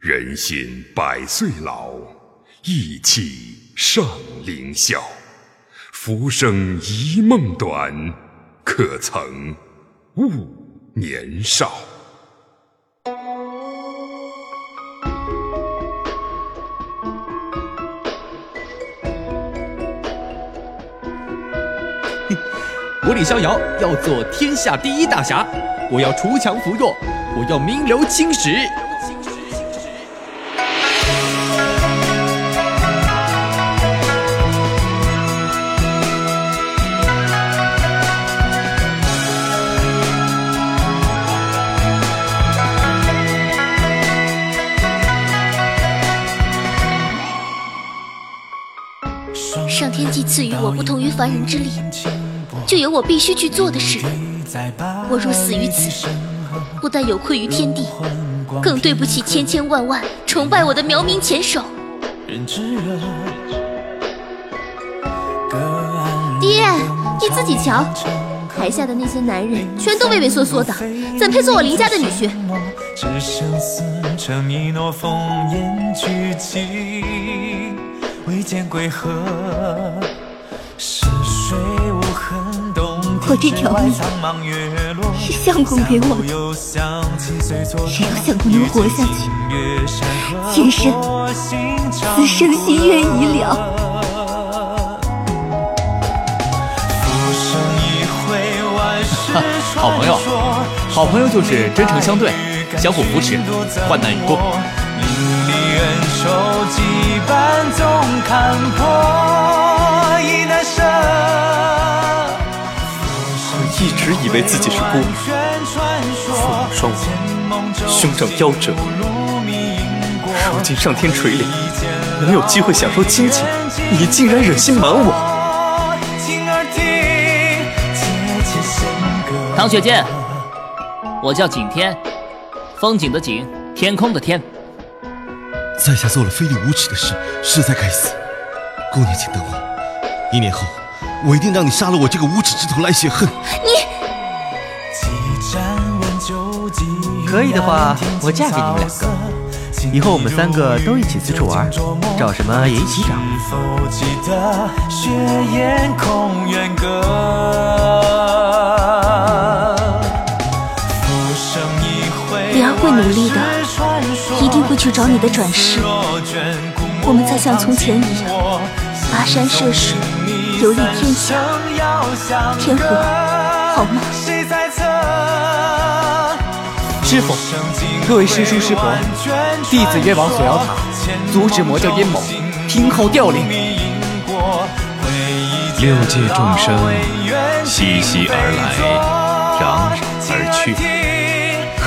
人心百岁老，意气尚凌霄。浮生一梦短，可曾误年少？我李逍遥要做天下第一大侠，我要锄强扶弱，我要名留青史。上天既赐予我不同于凡人之力，就有我必须去做的事。我若死于此，不但有愧于天地，更对不起千千万万崇拜我的苗民前手。爹，你自己瞧，台下的那些男人全都畏畏缩缩的，怎配做我林家的女婿？我这条命是相公给我的，谁要相公能活下去，今生此生心愿已了。哈，好朋友，好朋友就是真诚相对，相互扶持，患难与共。我一直以为自己是孤儿，父母双亡，兄长夭折。如今上天垂怜，能有机会享受亲情，你竟然忍心瞒我！唐雪见，我叫景天，风景的景，天空的天。在下做了非礼无耻的事，实在该死。姑娘，请等我，一年后，我一定让你杀了我这个无耻之徒来雪恨。你可以的话，我嫁给你们两个，以后我们三个都一起四处玩，找什么也一起找。去找你的转世。我们再像从前一样，跋山涉水，游历天下，天河，好吗？师傅，各位师叔师伯，弟子愿往锁妖塔，阻止魔教阴谋，听候调令。六界众生熙熙而来，攘攘而去，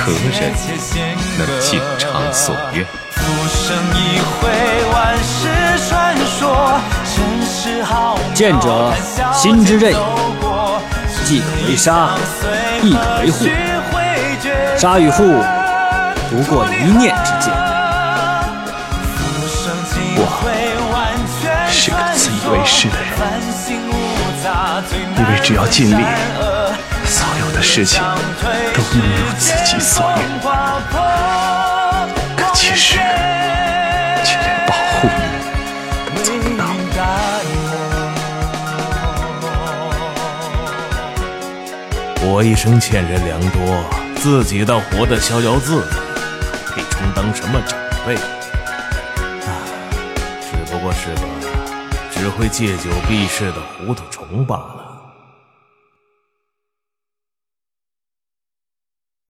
何人能尽偿所愿？见者心之任也，既可为杀，亦可为护。杀与护，不过一念之间。我是个自以为是的人，以为只要尽力，所有的事情都能如自己所愿。可其实，却连保护你都做不到。我一生欠人良多，自己倒活得逍遥自在，配充当什么长辈？啊，只不过是个只会借酒避世的糊涂虫罢了。